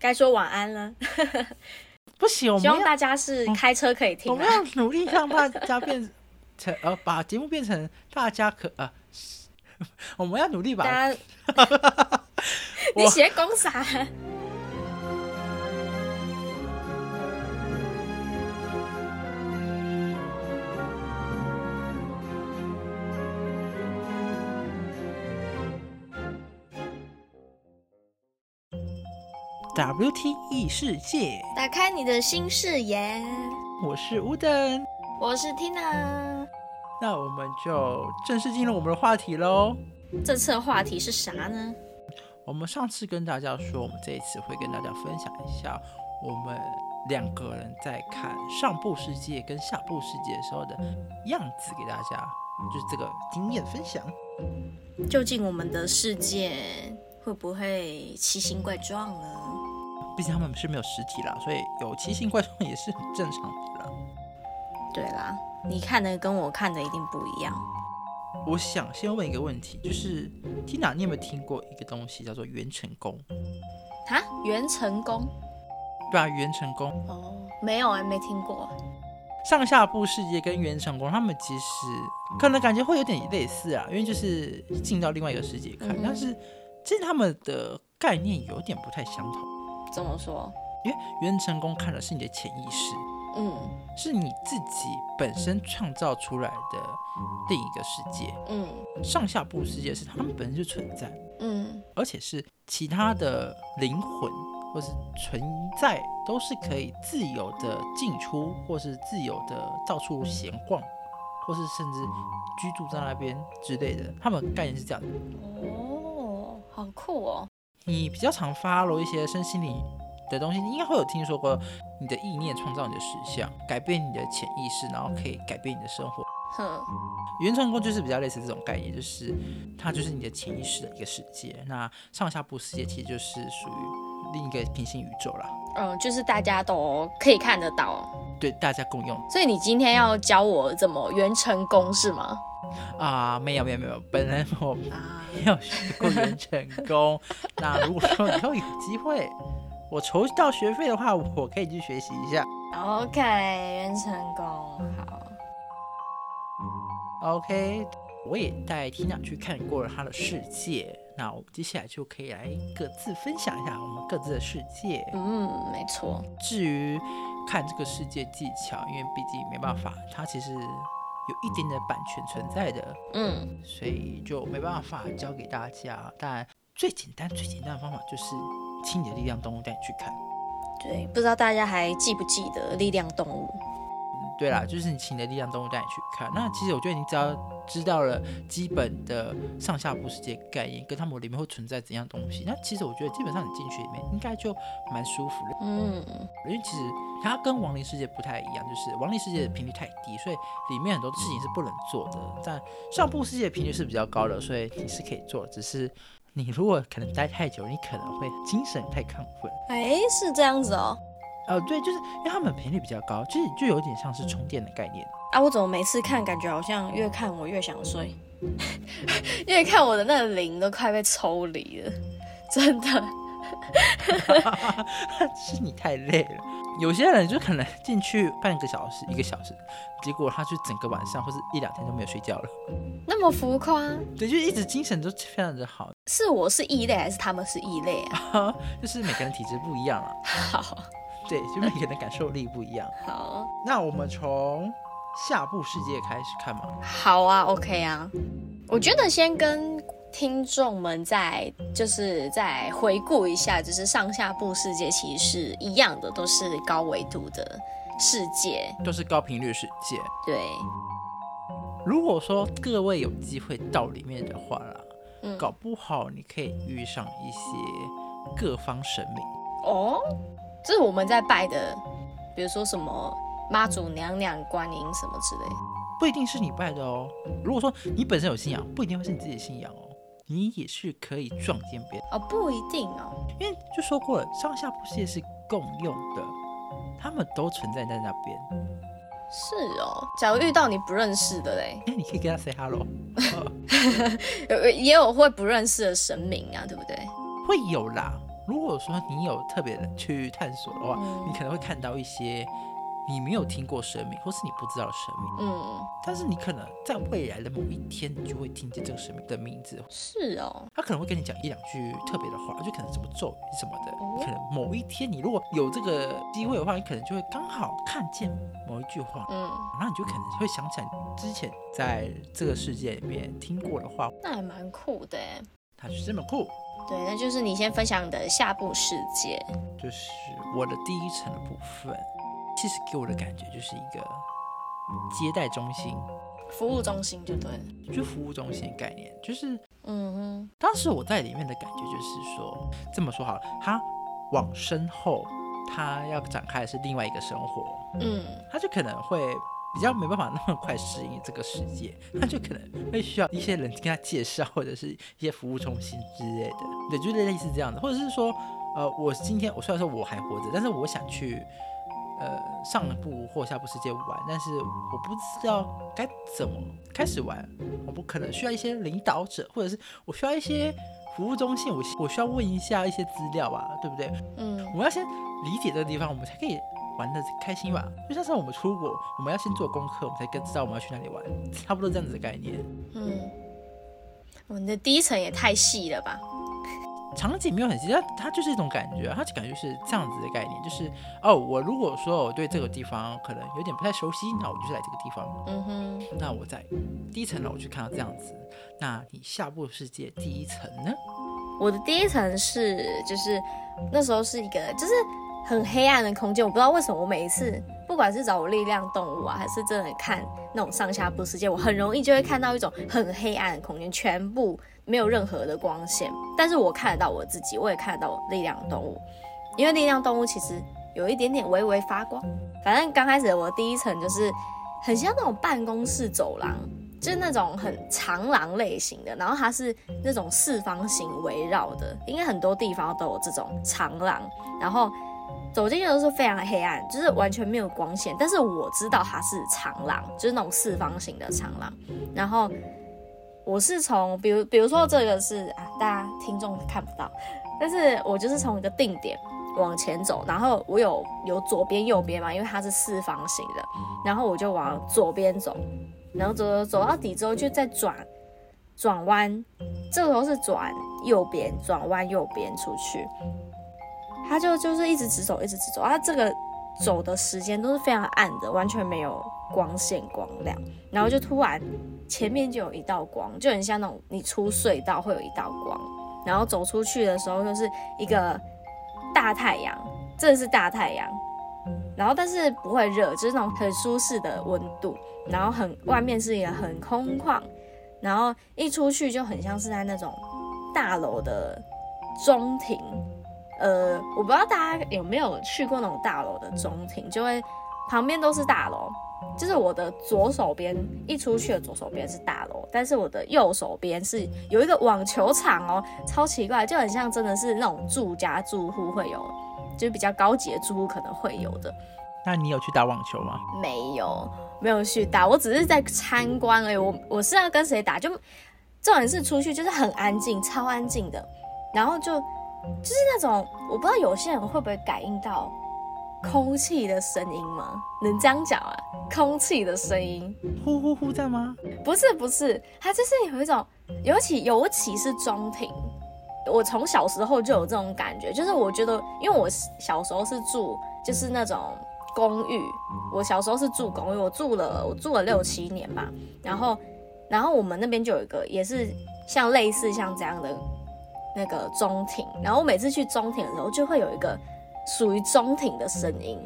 该说晚安了。不行，我们希望大家是开车可以听啊。我们要努力让大家变成呃，把节目变成大家可呃，我们要努力把，你我写公啥？WT 异世界，打开你的新视野。我是乌登，我是 Tina。那我们就正式进入我们的话题喽。这次的话题是啥呢？我们上次跟大家说，我们这一次会跟大家分享一下我们两个人在看上部世界跟下部世界的时候的样子，给大家就是这个经验分享。究竟我们的世界会不会奇形怪状呢？毕竟他们是没有实体啦，所以有奇形怪状也是很正常的啦。对啦，你看的跟我看的一定不一样。我想先问一个问题，就是 Tina，你有没有听过一个东西叫做元成功？啊，元成功？对啊，元成功哦，没有哎、没听过。上下部世界跟元成功，他们其实可能感觉会有点类似啊，因为就是进到另外一个世界看，嗯但是其实他们的概念有点不太相同。怎么说？因为元成功看的是你的潜意识，嗯是你自己本身创造出来的另一个世界。嗯上下部世界是他们本身就存在，嗯而且是其他的灵魂或是存在都是可以自由的进出，或是自由的到处闲逛，或是甚至居住在那边之类的。他们概念是这样的。哦，好酷哦。你比较常发露一些身心灵的东西，你应该会有听说过，你的意念创造你的实相，改变你的潜意识，然后可以改变你的生活。哼，元成功就是比较类似这种概念，就是它就是你的潜意识的一个世界。那上下部世界其实就是属于另一个平行宇宙啦，嗯，就是大家都可以看得到。对大家共用所以你今天要教我怎么元成功是吗？啊。没有没有没有，本人我啊，没有学过元成功。那如果说以后有机会，我筹到学费的话，我可以去学习一下。OK，元成功好。OK，我也带 Tina 去看过了她的世界，那我们接下来就可以来各自分享一下我们各自的世界。嗯，没错。至于看这个世界技巧，因为毕竟没办法，它其实有一点点版权存在的，嗯，所以就没办法教给大家。但最简单、最简单的方法就是请你的力量动物带你去看。对，不知道大家还记不记得力量动物？对啦，就是你请的力量动物带你去看。那其实我觉得你只要知道了基本的上下部世界概念，跟他们里面会存在怎样东西，那其实我觉得基本上你进去里面应该就蛮舒服的。嗯，因为其实它跟亡灵世界不太一样，就是亡灵世界的频率太低，所以里面很多事情是不能做的。但上部世界的频率是比较高的，所以你是可以做的，只是你如果可能待太久，你可能会精神太亢奋。哎，是这样子哦。呃，对，就是因为他们频率比较高，就是就有点像是充电的概念。啊，我怎么每次看感觉好像越看我越想睡，越看我的那个灵都快被抽离了，真的。是你太累了。有些人就可能进去半个小时、一个小时，结果他就整个晚上或是一两天都没有睡觉了。那么浮夸，对，就一直精神都非常的好，是我是异类还是他们是异类啊？就是每个人体质不一样啊。好对，就每个人的感受力不一样。好那我们从下部世界开始看嘛。好啊，OK 啊。我觉得先跟听众们再就是再回顾一下，就是上下部世界其实是一样的，都是高维度的世界。都是高频率世界。对，如果说各位有机会到里面的话啦，嗯，搞不好你可以遇上一些各方神明。哦，这是我们在拜的，比如说什么妈祖娘娘、观音什么之类的。不一定是你拜的哦。如果说你本身有信仰，不一定会是你自己的信仰哦，你也是可以撞见别人。哦，不一定哦。因为就说过了，上下部世界是共用的，他们都存在在那边。是哦，假如遇到你不认识的嘞，哎，你可以跟他 say hello，有 也有会不认识的神明啊，对不对？会有啦。如果说你有特别的去探索的话，嗯你可能会看到一些你没有听过神明，或是你不知道的神明。嗯，但是你可能在未来的某一天，你就会听见这个神明的名字，是哦，他可能会跟你讲一两句特别的话，就可能什么咒语什么的。哦可能某一天你如果有这个机会的话，你可能就会刚好看见某一句话，嗯，然后你就可能会想起来之前在这个世界里面听过的话，那还蛮酷的耶。它就是这么酷。对，那就是你先分享你的下部世界。就是我的第一层的部分，其实给我的感觉就是一个接待中心，服务中心就对了。就服务中心的概念。就是嗯当时我在里面的感觉就是说，这么说好了，他往身后，他要展开的是另外一个生活，嗯，他就可能会。比较没办法那么快适应这个世界，他就可能会需要一些人跟他介绍，或者是一些服务中心之类的，对，就是类似这样的，或者是说，呃，我今天我虽然说我还活着，但是我想去呃上部或下部世界玩，但是我不知道该怎么开始玩，我不可能需要一些领导者，或者是我需要一些服务中心，我我需要问一下一些资料吧，对不对？嗯。我们要先理解这个地方，我们才可以玩的开心吧。就像是我们出国，我们要先做功课，我们才更知道我们要去哪里玩，差不多这样子的概念。嗯，我们的第一层也太细了吧？场景没有很细，它它就是一种感觉，它就感觉是这样子的概念，就是哦，我如果说我对这个地方可能有点不太熟悉，那我就是来这个地方。嗯哼，那我在第一层楼去看到这样子，那你下部世界第一层呢？我的第一层是就是那时候是一个就是很黑暗的空间，我不知道为什么我每一次不管是找我力量动物啊，还是真的看那种上下部世界，我很容易就会看到一种很黑暗的空间，全部没有任何的光线，但是我看得到我自己，我也看得到力量动物，因为力量动物其实有一点点微微发光。反正刚开始我第一层就是很像那种办公室走廊，就是那种很长廊类型的，然后它是那种四方形围绕的，应该很多地方都有这种长廊，然后走进去的时候非常黑暗，就是完全没有光线，但是我知道它是长廊，就是那种四方形的长廊，然后我是从，比如比如说这个是啊，大家听众看不到，但是我就是从一个定点往前走，然后我有有左边右边嘛，因为它是四方形的，然后我就往左边走，然后走走走到底之后就再转转弯，这个时候是转右边，转弯右边出去，他就就是一直直走，一直直走，他，这个走的时间都是非常暗的，完全没有光线光亮，然后就突然前面就有一道光，就很像那种你出隧道会有一道光，然后走出去的时候就是一个大太阳，真的是大太阳，然后但是不会热，就是那种很舒适的温度，然后很外面是一个很空旷，然后一出去就很像是在那种大楼的中庭，呃，我不知道大家有没有去过那种大楼的中庭，就会旁边都是大楼，就是我的左手边一出去的左手边是大楼，但是我的右手边是有一个网球场哦，超奇怪，就很像真的是那种住家住户会有，就是比较高级的住户可能会有的。那你有去打网球吗？没有，没有去打，我只是在参观而已。我我是要跟谁打，就重点是出去就是很安静，超安静的，然后就就是那种我不知道有些人会不会感应到空气的声音吗？能这样讲啊？空气的声音呼呼呼在吗？不是不是，它就是有一种，尤其尤其是中庭。我从小时候就有这种感觉，就是我觉得，因为我小时候是住就是那种公寓，我小时候是住公寓，我住了我住了六七年吧，然后然后我们那边就有一个也是像类似像这样的那个中庭，然后我每次去中庭的时候，就会有一个属于中庭的声音。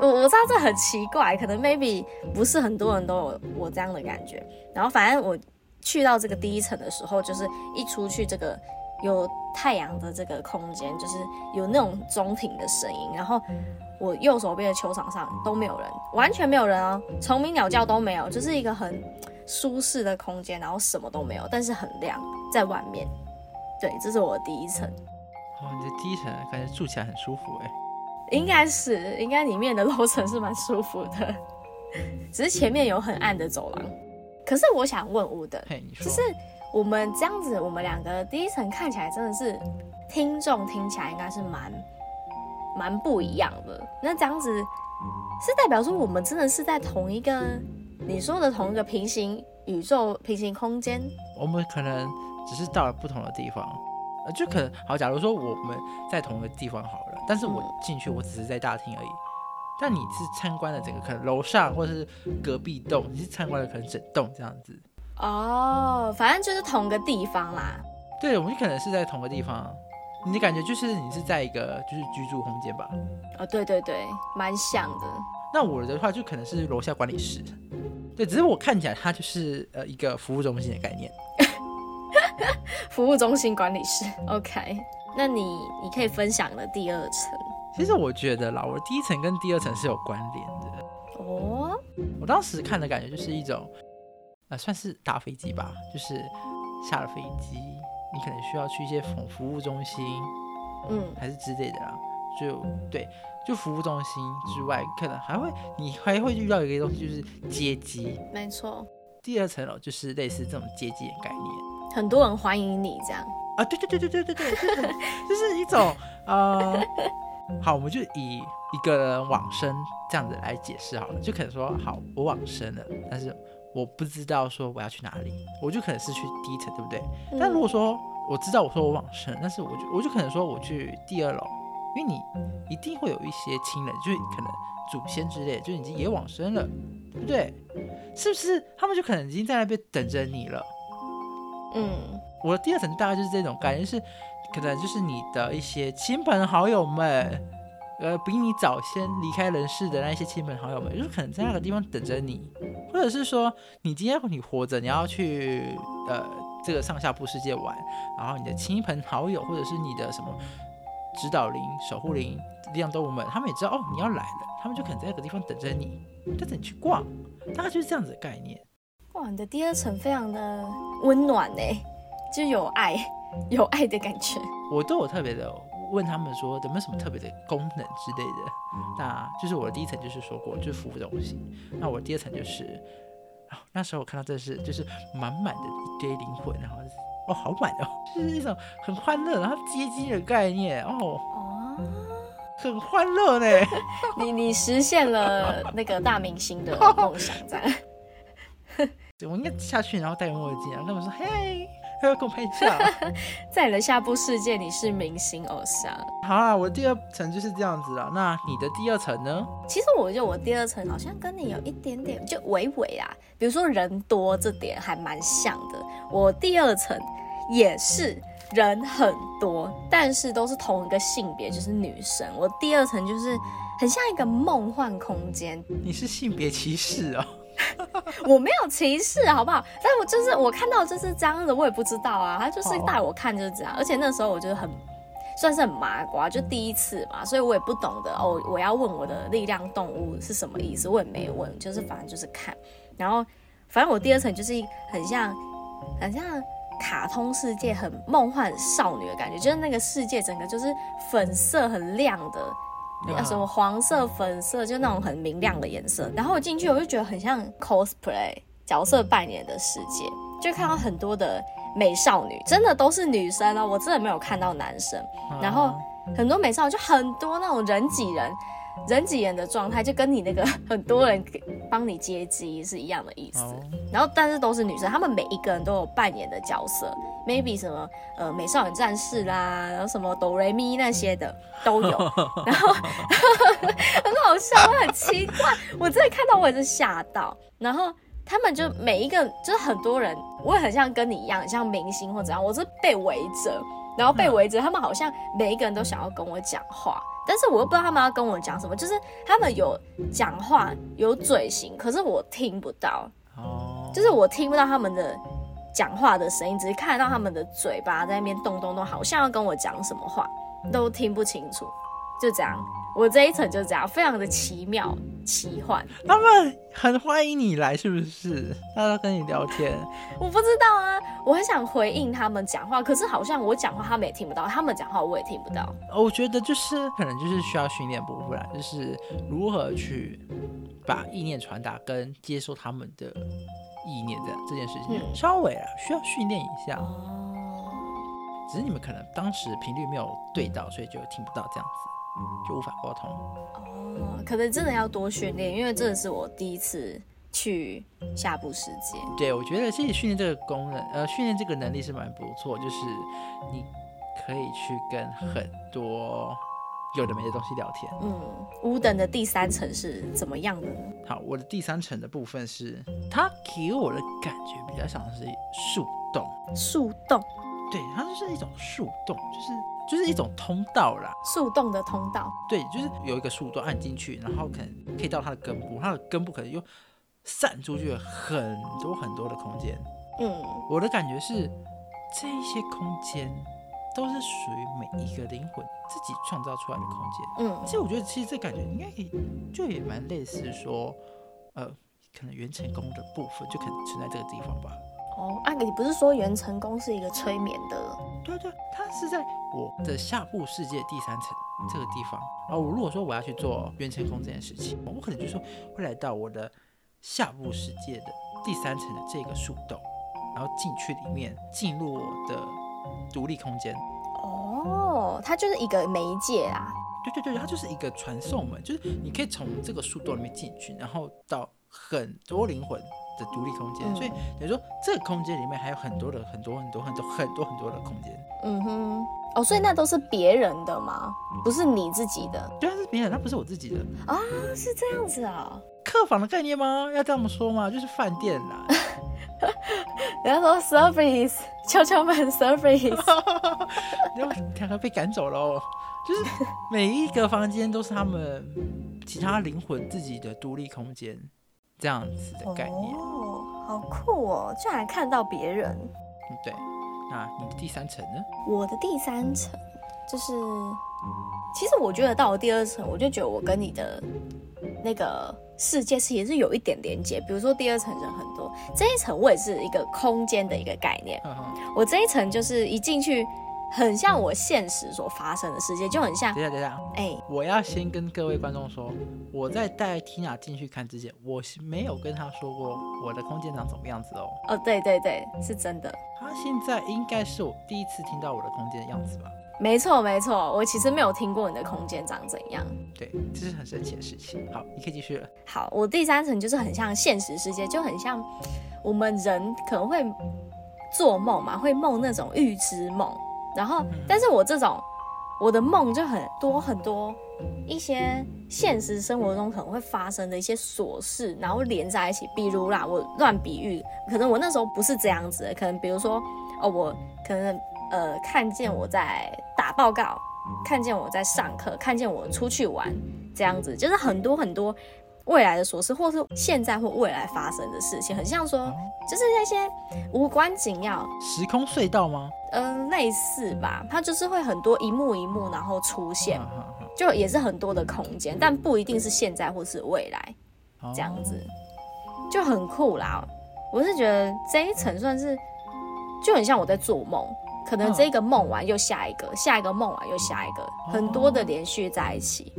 我我知道这很奇怪，可能 maybe 不是很多人都有我这样的感觉。然后反正我去到这个第一层的时候，就是一出去这个有太阳的这个空间，就是有那种中庭的声音。然后我右手边的球场上都没有人，完全没有人哦，虫鸣鸟叫都没有，就是一个很舒适的空间，然后什么都没有，但是很亮，在外面。对，这是我的第一层。哦，你的第一层感觉住起来很舒服哎。应该是，应该里面的楼层是蛮舒服的，只是前面有很暗的走廊。可是我想问吴的，就是我们这样子，我们两个第一层看起来真的是听众听起来应该是蛮蛮不一样的。那这样子是代表说我们真的是在同一个你说的同一个平行宇宙、平行空间？我们可能只是到了不同的地方，呃，就可能好。假如说我们在同一个地方好了，但是我进去我只是在大厅而已，但你是参观了整个可能楼上或者是隔壁栋，你是参观了可能整栋这样子。哦，反正就是同个地方啦。对，我们可能是在同个地方，你的感觉就是你是在一个就是居住空间吧？哦，对对对，蛮像的。那我的话就可能是楼下管理室，对，只是我看起来它就是呃一个服务中心的概念。服务中心管理师，OK。那你你可以分享的第二层，其实我觉得啦，我第一层跟第二层是有关联的。哦，我当时看的感觉就是一种，呃，算是搭飞机吧，就是下了飞机。你可能需要去一些服服务中心，嗯，还是之类的啦。就对，就服务中心之外，可能还会你还会遇到一个东西，就是接机。没错，第二层楼就是类似这种接机的概念，很多人欢迎你这样啊。对对对对对对对，就是 就是一种呃，好，我们就以一个人往生这样子来解释好了，就可能说好，我往生了，但是。我不知道说我要去哪里，我就可能是去第一层，对不对？但如果说我知道我说我往生，但是我就我就可能说我去第二楼，因为你一定会有一些亲人，就是可能祖先之类，就已经也往生了，对不对？是不是？他们就可能已经在那边等着你了。嗯，我的第二层大概就是这种感觉，是可能就是你的一些亲朋好友们。呃，比你早先离开人世的那一些亲朋好友们，就是可能在那个地方等着你，或者是说你今天你活着，你要去呃这个上下部世界玩，然后你的亲朋好友或者是你的什么指导灵、守护灵、力量动物们，他们也知道哦你要来了，他们就可能在那个地方等着你，等着你去逛，大概就是这样子的概念。哇，你的第二层非常的温暖呢，就有爱，有爱的感觉。我都有特别的。问他们说有没有什么特别的功能之类的，那就是我的第一层就是说过就是服务中心，那我第二层就是啊那时候我看到这是就是满满的一堆灵魂，然后哦好满哦，就是一种很欢乐然后接机的概念哦哦，很欢乐呢，你你实现了那个大明星的梦想，这样，我应该下去然后戴墨镜，然后他们说嘿。还 要跟我拍照，在你的下部世界，你是明星偶像。好啊，我第二层就是这样子了。那你的第二层呢？其实我觉得我第二层好像跟你有一点点，就微微啊，比如说人多这点还蛮像的。我第二层也是人很多，但是都是同一个性别，就是女生。我第二层就是很像一个梦幻空间。你是性别歧视哦？我没有歧视，好不好？但我就是我看到就是这样子，我也不知道啊。他就是带我看就是这样，而且那时候我觉得很算是很麻瓜，就第一次嘛，所以我也不懂得哦。我要问我的力量动物是什么意思，我也没问，就是反正就是看。然后反正我第二层就是很像很像卡通世界，很梦幻少女的感觉，就是那个世界整个就是粉色很亮的。什么黄色、粉色，就那种很明亮的颜色。然后我进去，我就觉得很像 cosplay 角色扮演的世界，就看到很多的美少女，真的都是女生哦，我真的没有看到男生。然后很多美少女，就很多那种人挤人。人挤人的状态就跟你那个很多人帮你接机是一样的意思，然后但是都是女生，她们每一个人都有扮演的角色，maybe 什么呃美少女战士啦，然后什么哆瑞咪那些的 都有，然后很好笑，很奇怪，我真的看到我也是吓到，然后他们就每一个就是很多人，我也很像跟你一样，像明星或怎样，我是被围着，然后被围着，他们好像每一个人都想要跟我讲话。但是我又不知道他们要跟我讲什么，就是他们有讲话有嘴型，可是我听不到。哦，就是我听不到他们的讲话的声音，只是看得到他们的嘴巴在那边动动动，好像要跟我讲什么话，都听不清楚。就这样，我这一层就这样，非常的奇妙奇幻。他们很欢迎你来，是不是？大家跟你聊天，我不知道啊，我很想回应他们讲话，可是好像我讲话他们也听不到，他们讲话我也听不到。我觉得就是可能就是需要训练部分，就是如何去把意念传达跟接受他们的意念的这件事情，稍微啊需要训练一下。只是你们可能当时频率没有对到，所以就听不到这样子，就无法沟通。哦，可能真的要多训练，因为这是我第一次去下部世界。对，我觉得其实训练这个功能，呃，训练这个能力是蛮不错，就是你可以去跟很多有的没的东西聊天。嗯，五等的第三层是怎么样的呢？好，我的第三层的部分是，它给我的感觉比较像是树洞，树洞，对，它就是一种树洞，就是就是一种通道啦。树洞的通道。对，就是有一个树洞按进去，然后可能可以到它的根部，它的根部可能又散出去很多很多的空间。嗯，我的感觉是，这些空间都是属于每一个灵魂自己创造出来的空间。嗯其实我觉得，其实这感觉应该可以，就也蛮类似说，呃，可能元成功的部分就可能存在这个地方吧。哦，啊，你不是说元成功是一个催眠的？对啊对啊，它是在我的下部世界第三层这个地方。然后我如果说我要去做元成功这件事情，我可能就说会来到我的下部世界的第三层的这个树洞，然后进去里面，进入我的独立空间。哦，它就是一个媒介啊。对对对，它就是一个传送门，就是你可以从这个树洞里面进去，然后到很多灵魂的独立空间。嗯所以等于说，这个空间里面还有很多的很多很多很多很多很多的空间。嗯哼，哦，所以那都是别人的吗？不是你自己的对，它是别人，那不是我自己的。啊？是这样子啊？客房的概念吗？要这么说吗？就是饭店啦。人家说 service，敲敲门 service。然后两个被赶走了哦，就是每一个房间都是他们其他灵魂自己的独立空间，这样子的概念。哦，好酷哦！居然还看到别人。嗯，对。那你的第三层呢？我的第三层就是，其实我觉得到了第二层，我就觉得我跟你的那个世界是也是有一点连接。比如说第二层人很多，这一层我也是一个空间的一个概念。我这一层就是一进去，很像我现实所发生的世界，就很像等一下，等一下，哎、我要先跟各位观众说，我在带 Tina 进去看之前，我是没有跟她说过我的空间长什么样子哦。哦，对对对，是真的。她现在应该是我第一次听到我的空间的样子吧？没错没错，我其实没有听过你的空间长怎样。对，这是很神奇的事情。好，你可以继续了。好，我第三层就是很像现实世界，就很像我们人可能会做梦嘛，会梦那种预知梦。然后，但是我这种我的梦就很多很多一些现实生活中可能会发生的一些琐事，然后连在一起。比如啦，我乱比喻，可能我那时候不是这样子的，可能比如说哦，我可能呃看见我在打报告，看见我在上课，看见我出去玩，这样子，就是很多很多未来的琐事，或是现在或未来发生的事情，很像说，就是那些无关紧要，时空隧道吗？嗯、类似吧，它就是会很多一幕一幕，然后出现，就也是很多的空间，但不一定是现在或是未来哦这样子，就很酷啦。我是觉得这一层算是就很像我在做梦，可能嗯这个梦完又下一个，下一个梦完又下一个，很多的连续在一起。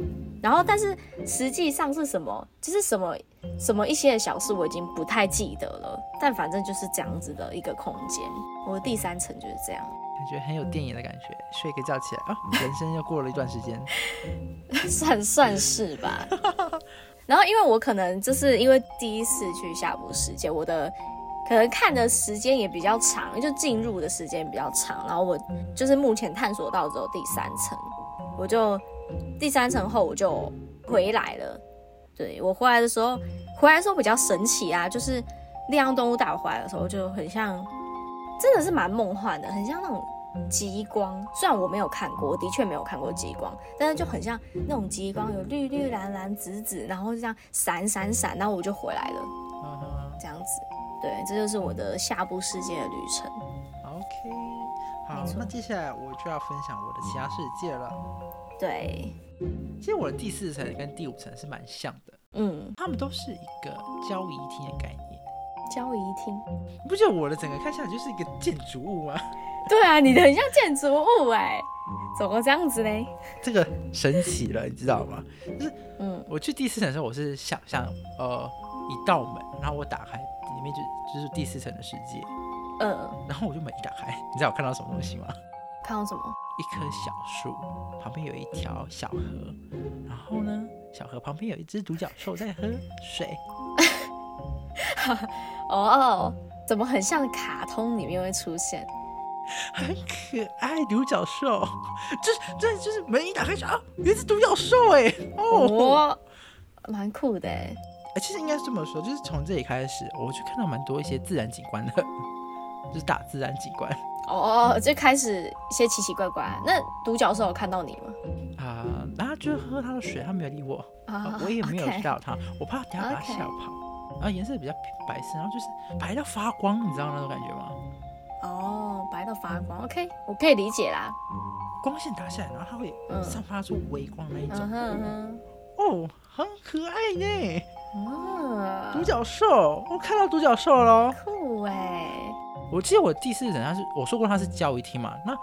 然后，但是实际上是什么，就是什么什么一些的小事，我已经不太记得了。但反正就是这样子的一个空间。我的第三层就是这样，感觉很有电影的感觉，睡个觉起来啊，人生又过了一段时间。算算是吧。然后，因为我可能就是因为第一次去下部世界，我的可能看的时间也比较长，就进入的时间比较长。然后我就是目前探索到只有第三层，我就第三层后我就回来了。对我回来的时候，回来的时候比较神奇啊，就是亮样动物带我回来的时候，就很像，真的是蛮梦幻的，很像那种极光。虽然我没有看过，我的确没有看过极光，但是就很像那种极光，有绿绿蓝蓝紫紫，然后就这样闪闪闪，然后我就回来了，这样子。对，这就是我的下部世界的旅程。，OK，好那接下来我就要分享我的其他世界了。对，其实我的第四层跟第五层是蛮像的，嗯，他们都是一个交易厅的概念。交易厅。你不觉得我的整个看下来就是一个建筑物吗？对啊，你的很像建筑物哎，怎么这样子呢？这个神奇了，你知道吗？就是嗯，我去第四层的时候，我是想象呃一道门，然后我打开里面就就是第四层的世界，嗯，然后我就门一打开，你知道我看到什么东西吗？看到什么？一棵小树旁边有一条小河，然后呢，小河旁边有一只独角兽在喝水。哦，怎么很像卡通里面会出现？很可爱独角兽，就是这就是门一打开就啊，有一只独角兽哎，哦，蛮酷的哎。哎，其实应该是这么说，就是从这里开始，我就看到蛮多一些自然景观的，就是打自然景观。哦，就开始一些奇奇怪怪。那独角兽有看到你吗？啊，然后就喝它的水，它没有理我，啊，我也没有遇到它，我怕等下把它吓跑。然后颜色比较白色，然后就是白到发光，你知道那种感觉吗？哦，白到发光，OK，我可以理解啦。光线打下来，然后它会散发出微光那一种。哦，很可爱呢。嗯，独角兽，我看到独角兽了。酷哎！我记得我第四层他是我说过他是交易厅嘛，那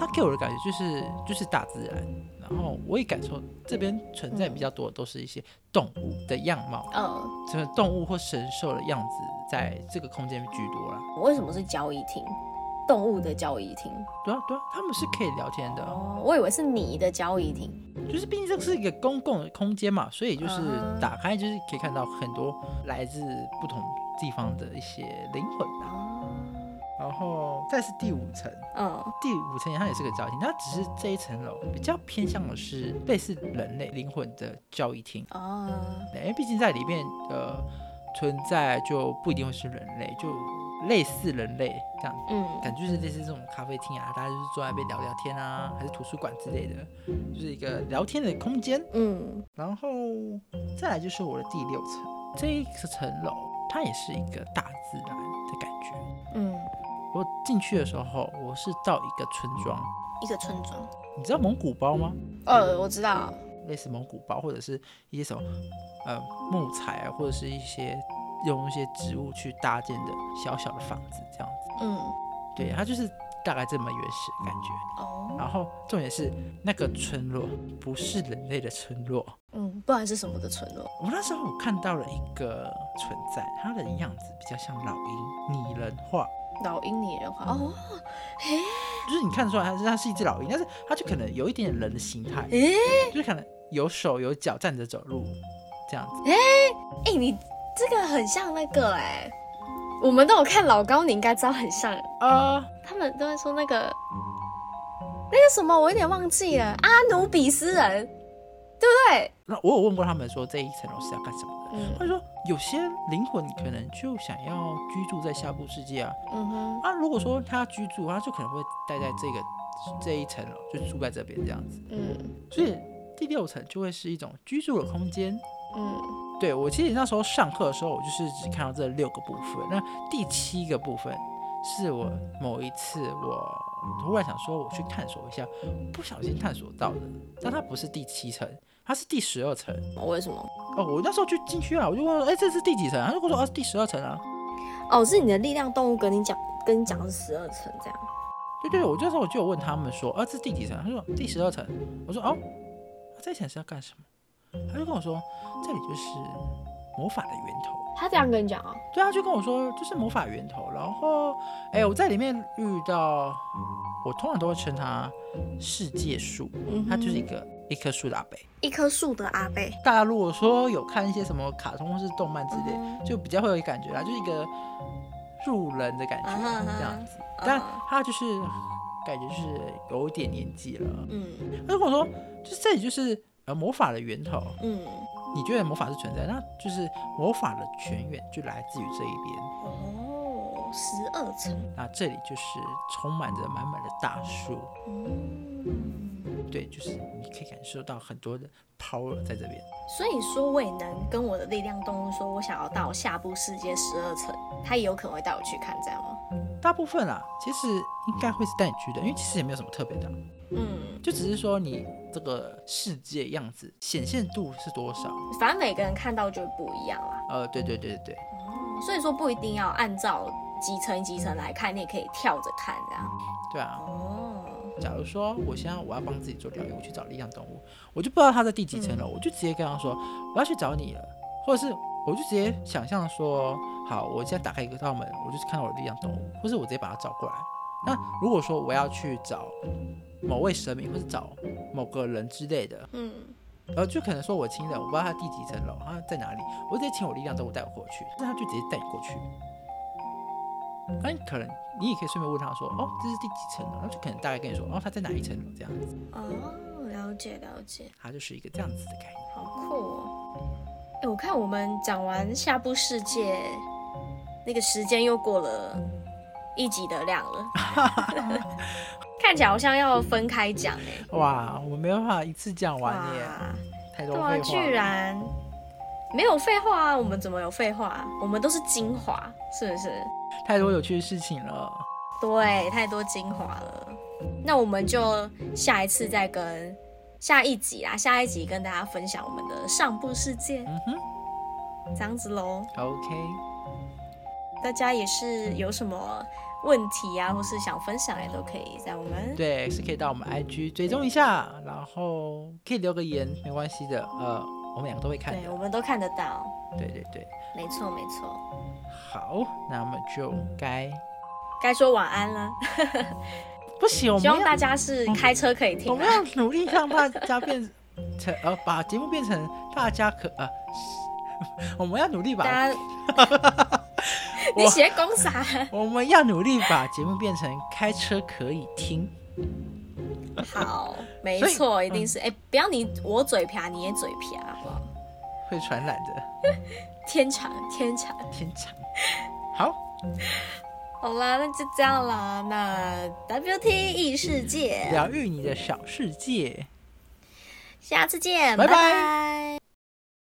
他给我的感觉就是就是大自然，然后我也感受这边存在比较多的都是一些动物的样貌，嗯，这个动物或神兽的样子在这个空间居多了。为什么是交易厅？动物的交易厅？对啊对啊，他们是可以聊天的。哦，我以为是你的交易厅，就是毕竟这是一个公共的空间嘛，所以就是打开就是可以看到很多来自不同地方的一些灵魂。然后再是第五层，嗯，第五层它也是个交易厅，它只是这一层楼比较偏向的是类似人类灵魂的教育厅。哦，因为毕竟在里面呃存在就不一定会是人类，就类似人类这样，嗯，感觉是类似这种咖啡厅啊，大家就是坐在那边聊聊天啊，还是图书馆之类的，就是一个聊天的空间，嗯，然后再来就是我的第六层，这一层楼它也是一个大自然的感觉，嗯。我进去的时候，我是到一个村庄，一个村庄。你知道蒙古包吗？呃，我知道，类似蒙古包，或者是一些什么呃木材，或者是一些用一些植物去搭建的小小的房子，这样子。嗯，对，它就是大概这么原始的感觉。哦。然后重点是那个村落不是人类的村落。嗯，不然是什么的村落？我那时候我看到了一个存在，它的样子比较像老鹰拟人化。老鹰拟人化哦，嘿，就是你看得出来，它是它是一只老鹰，但是它就可能有一点点人的形态，哎，就是可能有手有脚站着走路这样子，哎哎，你这个很像那个哎，我们都有看老高，你应该知道很像。啊，他们都会说那个那个什么，我有点忘记了，阿努比斯人，对不对？那我有问过他们说这一层楼是要干什么的？他说：“有些灵魂可能就想要居住在下部世界啊。嗯哼，啊，如果说他要居住，他就可能会待在这个这一层楼，就住在这边这样子。嗯，所以第六层就会是一种居住的空间。嗯，对我其实那时候上课的时候，我就是只看到这六个部分。那第七个部分是我某一次我突然想说我去探索一下，不小心探索到的，但它不是第七层。”它是第十二层，为什么？哦，我那时候就进去啊，我就问，哎，这是第几层？他就跟我说，啊，第十二层啊。哦，是你的力量动物跟你讲，跟你讲是十二层这样。对对，我那时候我就有问他们说，啊，这是第几层？他说第十二层。我说，哦，这层是要干什么？他就跟我说，这里就是魔法的源头。他这样跟你讲啊？对啊，就跟我说，就是魔法源头。然后，哎，我在里面遇到，我通常都会称它世界树，它就是一个。一棵树的阿贝，一棵树的阿贝。大家如果说有看一些什么卡通或是动漫之类，就比较会有感觉啦，就是一个路人的感觉这样子。但他就是感觉就是有一点年纪了。嗯，如果说就是这里就是呃魔法的源头，嗯，你觉得魔法是存在，那就是魔法的泉源就来自于这一边。哦，十二层。那这里就是充满着满满的大树。嗯。对，就是你可以感受到很多的 power 在这边。所以说，我也能跟我的力量动物说，我想要到下部世界十二层，它也有可能会带我去看，这样吗？大部分啊，其实应该会是带你去的，因为其实也没有什么特别的。嗯，就只是说你这个世界样子显现度是多少，反正每个人看到就不一样啦。呃，对对对对对。哦，所以说不一定要按照几层几层来看，你也可以跳着看，这样。对啊。哦。假如说我现在我要帮自己做疗愈，我去找力量动物，我就不知道他在第几层楼，我就直接跟他说我要去找你了，或者是我就直接想象说，好，我现在打开一个道门，我就是看到我的力量动物，或是我直接把它找过来，那如果说我要去找某位神明，或是找某个人之类的，嗯，呃，就可能说我亲人，我不知道他第几层楼，他在哪里，我直接请我力量动物带我过去，那他就直接带你过去。那你可能你也可以顺便问他说，哦，这是第几层楼？那就可能大概跟你说，哦，他在哪一层楼这样子，哦，了解了解，它就是一个这样子的概念。好酷哦！哎，我看我们讲完下部世界，那个时间又过了一集的量了，看起来好像要分开讲哎。哇，我们没办法一次讲完耶，太多废话对啊，居然没有废话啊！我们怎么有废话？我们都是精华，是不是？太多有趣的事情了。对，太多精华了。那我们就下一次再跟下一集啦，下一集跟大家分享我们的上部世界，嗯哼这样子喽。，OK，大家也是有什么问题啊，或是想分享，也都可以在我们对，是可以到我们 IG 追踪一下，然后可以留个言，没关系的。呃，我们两个都会看对，我们都看得到。对对对，没错，没错。好，那么就该该说晚安了，不行，我希望大家是开车可以听啊。我们要努力让大家变成呃，把节目变成大家可呃，我们要努力把，你我写公啥？我们要努力把节目变成开车可以听。好，没错，一定是。哎、不要你我嘴瓢，你也嘴瓢，好不好？会传染的天长天长。天长。好，好啦，那就这样啦。那 WT 异世界，疗愈你的小世界。下次见，拜拜拜